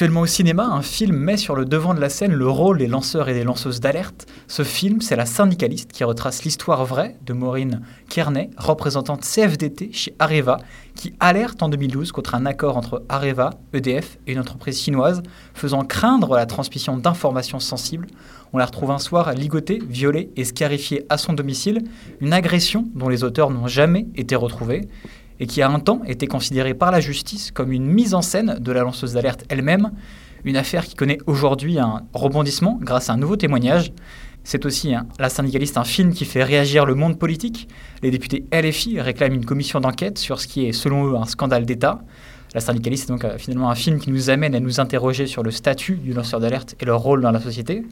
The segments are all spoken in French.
Actuellement au cinéma, un film met sur le devant de la scène le rôle des lanceurs et des lanceuses d'alerte. Ce film, c'est La syndicaliste qui retrace l'histoire vraie de Maureen Kearney, représentante CFDT chez Areva, qui alerte en 2012 contre un accord entre Areva, EDF et une entreprise chinoise, faisant craindre la transmission d'informations sensibles. On la retrouve un soir ligotée, violée et scarifiée à son domicile, une agression dont les auteurs n'ont jamais été retrouvés et qui a un temps été considérée par la justice comme une mise en scène de la lanceuse d'alerte elle-même, une affaire qui connaît aujourd'hui un rebondissement grâce à un nouveau témoignage. C'est aussi hein, La syndicaliste, un film qui fait réagir le monde politique. Les députés LFI réclament une commission d'enquête sur ce qui est selon eux un scandale d'État. La syndicaliste est donc finalement un film qui nous amène à nous interroger sur le statut du lanceur d'alerte et leur rôle dans la société.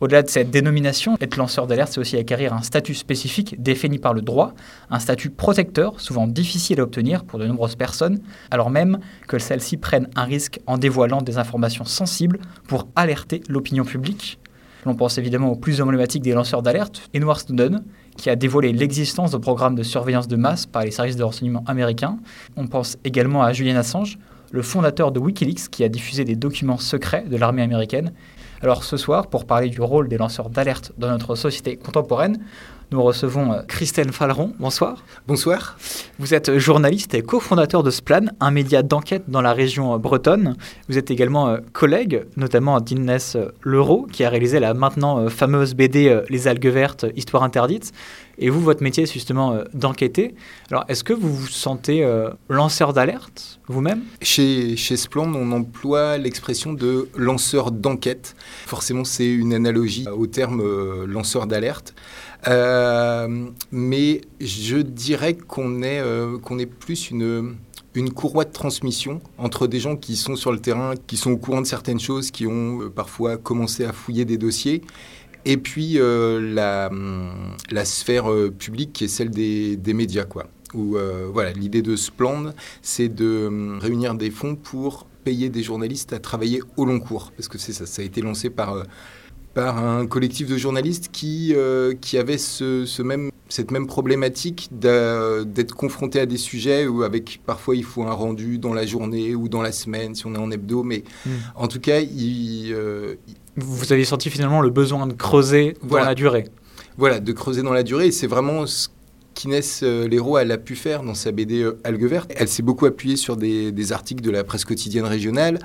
Au-delà de cette dénomination, être lanceur d'alerte, c'est aussi acquérir un statut spécifique défini par le droit, un statut protecteur, souvent difficile à obtenir pour de nombreuses personnes, alors même que celles-ci prennent un risque en dévoilant des informations sensibles pour alerter l'opinion publique. L'on pense évidemment au plus emblématique des lanceurs d'alerte, Edward Snowden, qui a dévoilé l'existence de programmes de surveillance de masse par les services de renseignement américains. On pense également à Julian Assange, le fondateur de Wikileaks, qui a diffusé des documents secrets de l'armée américaine alors ce soir, pour parler du rôle des lanceurs d'alerte dans notre société contemporaine, nous recevons euh, Christelle Falleron. Bonsoir. Bonsoir. Vous êtes journaliste et cofondateur de Splan, un média d'enquête dans la région euh, bretonne. Vous êtes également euh, collègue, notamment d'Inès Leroux, qui a réalisé la maintenant fameuse BD Les algues vertes, Histoire interdite. Et vous, votre métier, c'est justement d'enquêter. Alors, est-ce que vous vous sentez lanceur d'alerte vous-même? Chez, chez Splend, on emploie l'expression de lanceur d'enquête. Forcément, c'est une analogie au terme lanceur d'alerte. Euh, mais je dirais qu'on est, euh, qu'on est plus une, une courroie de transmission entre des gens qui sont sur le terrain, qui sont au courant de certaines choses, qui ont euh, parfois commencé à fouiller des dossiers, et puis la, la, sphère publique qui est celle des, des médias. Quoi. Où, voilà, l'idée de Splend, c'est de réunir des fonds pour payer des journalistes à travailler au long cours, parce que c'est ça a été lancé par par un collectif de journalistes qui, euh, qui avait ce, même, cette même problématique d'être confronté à des sujets où avec parfois il faut un rendu dans la journée ou dans la semaine si on est en hebdo, mais hmm. en tout cas, il, euh, vous avez senti finalement le besoin de creuser dans la durée. Voilà, de creuser dans la durée, et c'est vraiment ce qu'Inès euh, Leroux elle a pu faire dans sa BD Algue verte. Elle s'est beaucoup appuyée sur des, articles de la presse quotidienne régionale.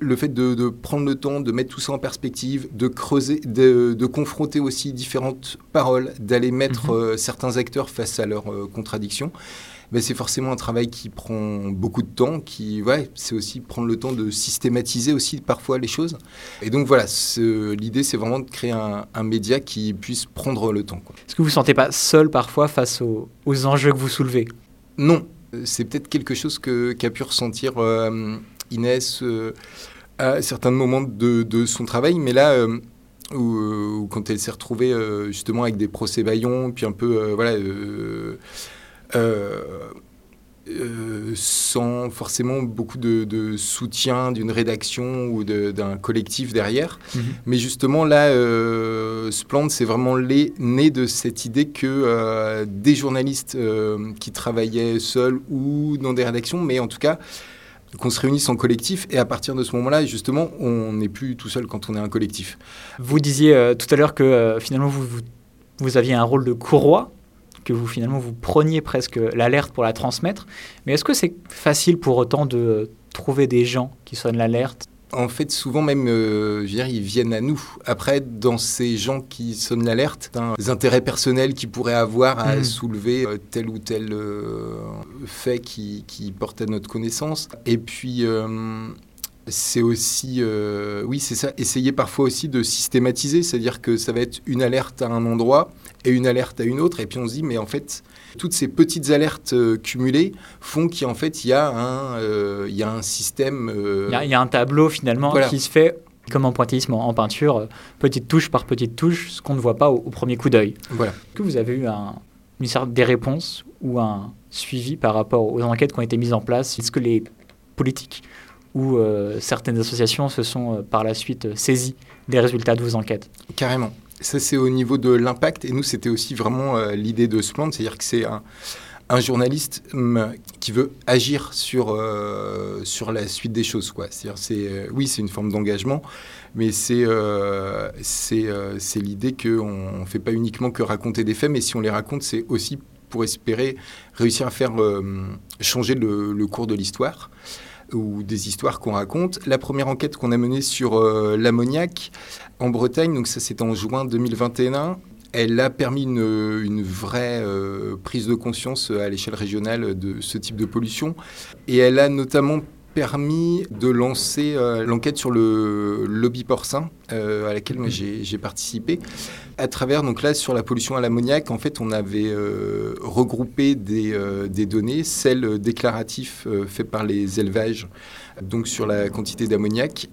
Le fait de, prendre le temps de mettre tout ça en perspective, de creuser, de, confronter aussi différentes paroles, d'aller mettre mhm. euh, certains acteurs face à leurs contradictions. Ben, c'est forcément un travail qui prend beaucoup de temps, qui, ouais, c'est aussi prendre le temps de systématiser aussi parfois les choses. Et donc voilà, l'idée c'est vraiment de créer un, média qui puisse prendre le temps. Est-ce que vous ne vous sentez pas seul parfois face aux, enjeux que vous soulevez? Non, c'est peut-être quelque chose qu'a pu ressentir euh, Inès euh, à certains moments de, son travail, mais là... Euh, où, quand elle s'est retrouvée justement avec des procès baillons, puis un peu voilà euh, euh, sans forcément beaucoup de, soutien d'une rédaction ou d'un collectif derrière. Mhm. Mais justement, là, euh, Splend, c'est vraiment les, né de cette idée que euh, des journalistes qui travaillaient seuls ou dans des rédactions, mais en tout cas, qu'on se réunisse en collectif et à partir de ce moment-là, justement, on n'est plus tout seul quand on est un collectif. Vous disiez tout à l'heure que finalement vous, vous, vous, aviez un rôle de courroie que vous finalement vous preniez presque l'alerte pour la transmettre. Mais est-ce que c'est facile pour autant de trouver des gens qui sonnent l'alerte en fait, souvent même, euh, je veux dire, ils viennent à nous. Après, dans ces gens qui sonnent l'alerte, des intérêts personnels qu'ils pourraient avoir à hmm. soulever euh, tel ou tel euh, fait qui, qui, porte à notre connaissance. Et puis, c'est aussi, oui, c'est ça, essayer parfois aussi de systématiser, c'est-à-dire que ça va être une alerte à un endroit, et une alerte à une autre. Et puis on se dit, mais en fait, toutes ces petites alertes euh, cumulées font qu'en fait, il y, a un, euh, il y a un système... Euh, il y, a un tableau finalement qui se fait comme en pointillisme en peinture, petite touche par petite touche, ce qu'on ne voit pas au, premier coup d'œil. Voilà. Est-ce que vous avez eu un, une sorte des réponses ou un suivi par rapport aux enquêtes qui ont été mises en place? Est-ce que les politiques ou certaines associations se sont par la suite saisies des résultats de vos enquêtes? Carrément. Ça, c'est au niveau de l'impact. Et nous, c'était aussi vraiment euh, l'idée de Splend, c'est-à-dire que c'est un, journaliste hum, qui veut agir sur, sur la suite des choses. Quoi. C'est, oui, c'est une forme d'engagement, mais c'est, c'est, l'idée qu'on ne fait pas uniquement que raconter des faits, mais si on les raconte, c'est aussi pour espérer réussir à faire changer le cours de l'histoire ou des histoires qu'on raconte. La première enquête qu'on a menée sur euh, l'ammoniac en Bretagne, donc ça c'était en juin 2021, elle a permis une, vraie euh, prise de conscience à l'échelle régionale de ce type de pollution. Et elle a notamment permis de lancer euh, l'enquête sur le lobby porcin euh, à laquelle j'ai participé. À travers, donc là, sur la pollution à l'ammoniac, en fait, on avait euh, regroupé des, des, données, celles déclaratives faites par les élevages, donc sur la quantité d'ammoniac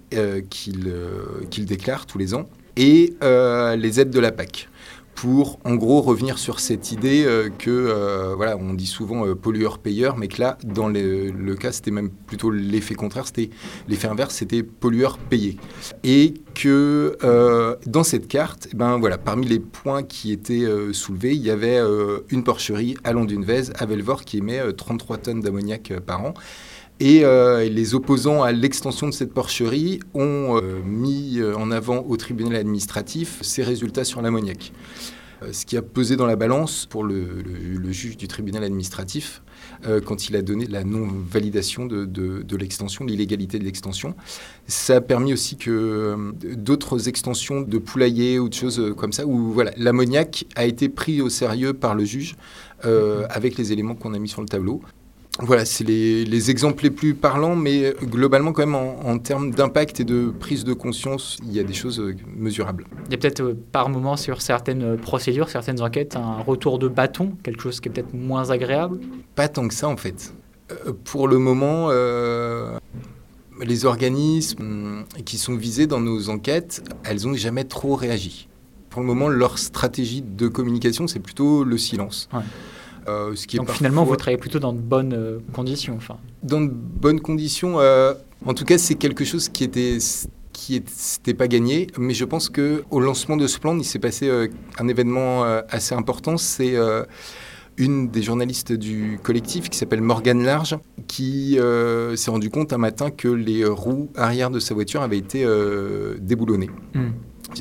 qu'ils déclarent tous les ans, et les aides de la PAC pour en gros revenir sur cette idée euh, que euh, voilà on dit souvent euh, pollueur-payeur mais que là dans le, cas c'était même plutôt l'effet contraire c'était l'effet inverse c'était pollueur-payé et que dans cette carte eh ben voilà parmi les points qui étaient soulevés il y avait une porcherie à Londunvez à Velvor qui émet 33 tonnes d'ammoniac par an et les opposants à l'extension de cette porcherie ont mis en avant au tribunal administratif ces résultats sur l'ammoniac. Euh, ce qui a pesé dans la balance pour le, juge du tribunal administratif euh, quand il a donné la non-validation de, l'extension, l'illégalité de l'extension. Ça a permis aussi que euh, d'autres extensions de poulaillers ou de choses comme ça, où voilà, l'ammoniac a été pris au sérieux par le juge avec les éléments qu'on a mis sur le tableau. Voilà, c'est les, exemples les plus parlants, mais globalement, quand même, en, termes d'impact et de prise de conscience, il y a des choses euh, mesurables. Il y a peut-être euh, par moment sur certaines euh, procédures, certaines enquêtes, un retour de bâton, quelque chose qui est peut-être moins agréable? Pas tant que ça, en fait. pour le moment, les organismes qui sont visés dans nos enquêtes, elles n'ont jamais trop réagi. Pour le moment, leur stratégie de communication, c'est plutôt le silence. Euh, ce qui Donc finalement, vous travaillez plutôt dans de bonnes euh, conditions. Enfin. Dans de bonnes conditions. Euh, en tout cas, c'est quelque chose qui était qui n'était pas gagné, mais je pense que au lancement de ce plan, il s'est passé un événement assez important. C'est une des journalistes du collectif qui s'appelle Morgane Large, qui s'est rendu compte un matin que les roues arrière de sa voiture avaient été déboulonnées. Hmm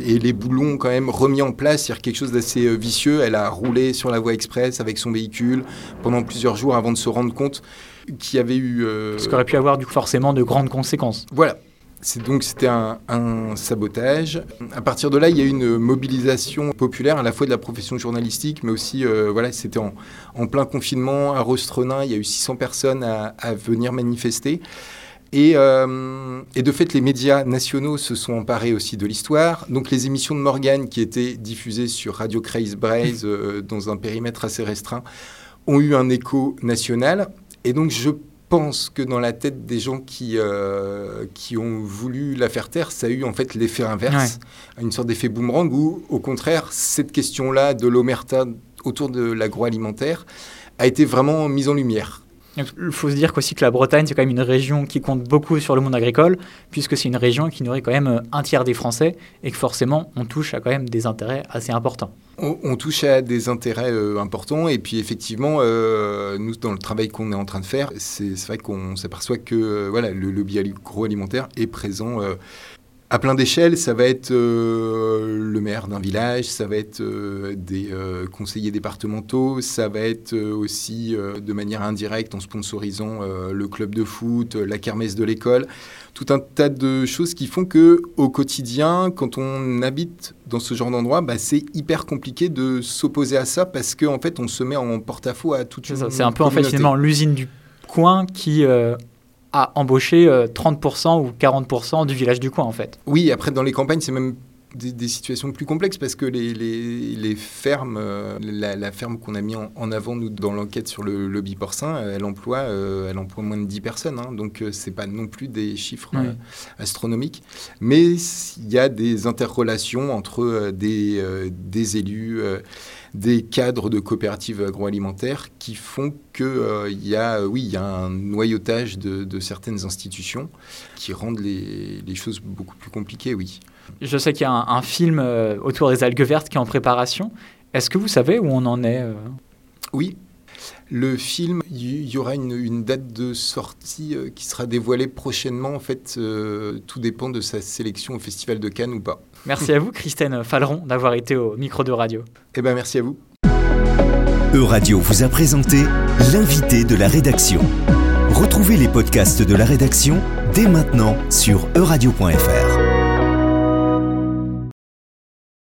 et les boulons quand même remis en place, il y a quelque chose d'assez euh, vicieux. Elle a roulé sur la voie express avec son véhicule pendant plusieurs jours avant de se rendre compte qu'il y avait eu... Euh... Ce qui aurait pu avoir du, forcément de grandes conséquences. Voilà. C'est donc c'était un, sabotage. À partir de là, il y a eu une mobilisation populaire à la fois de la profession journalistique, mais aussi euh, voilà, c'était en, plein confinement à Rostrenin. Il y a eu 600 personnes à, à venir manifester. Euh, et, de fait, les médias nationaux se sont emparés aussi de l'histoire. Donc les émissions de Morgan, qui étaient diffusées sur Radio Craze Braze euh, dans un périmètre assez restreint, ont eu un écho national. Et donc je pense que dans la tête des gens qui, euh, qui ont voulu la faire taire, ça a eu en fait l'effet inverse, une sorte d'effet boomerang où, au contraire, cette question-là de l'omerta autour de l'agroalimentaire a été vraiment mise en lumière. Il faut se dire qu'aussi que la Bretagne, c'est quand même une région qui compte beaucoup sur le monde agricole, puisque c'est une région qui nourrit quand même euh, un tiers des Français, et que forcément, on touche à quand même des intérêts assez importants. On, touche à des intérêts euh, importants, et puis effectivement, euh, nous, dans le travail qu'on est en train de faire, c'est vrai qu'on s'aperçoit que voilà, le lobby agroalimentaire est présent à plein d'échelles, ça va être euh, le maire d'un village, ça va être euh, des euh, conseillers départementaux, ça va être aussi de manière indirecte en sponsorisant le club de foot, la kermesse de l'école, tout un tas de choses qui font que au quotidien, quand on habite dans ce genre d'endroit, bah, c'est hyper compliqué de s'opposer à ça parce qu'en en fait, on se met en porte-à-faux à toute une C'est un peu en fait finalement l'usine du coin qui à embaucher 30% euh, ou 40% du village du coin, en fait. Oui, après, dans les campagnes, c'est même des, situations plus complexes parce que les, les, fermes, euh, la, ferme qu'on a mis en, avant nous dans l'enquête sur le lobby porcin, euh, elle emploie, elle emploie moins de 10 personnes, hein, donc c'est pas non plus des chiffres astronomiques, mais il y a des interrelations entre des, des élus des cadres de coopératives agroalimentaires qui font qu'il euh, y, a, oui, y a un noyautage de, certaines institutions qui rendent les, choses beaucoup plus compliquées, oui. Je sais qu'il y a un, film euh, autour des algues vertes qui est en préparation. Est-ce que vous savez où on en est euh? Oui. Le film, il y, aura une, date de sortie euh, qui sera dévoilée prochainement. En fait, euh, tout dépend de sa sélection au Festival de Cannes ou pas. Merci à vous, Christine Falleron, d'avoir été au micro de radio. Eh ben, merci à vous. E-Radio vous a présenté l'invité de la rédaction. Retrouvez les podcasts de la rédaction dès maintenant sur euradio.fr.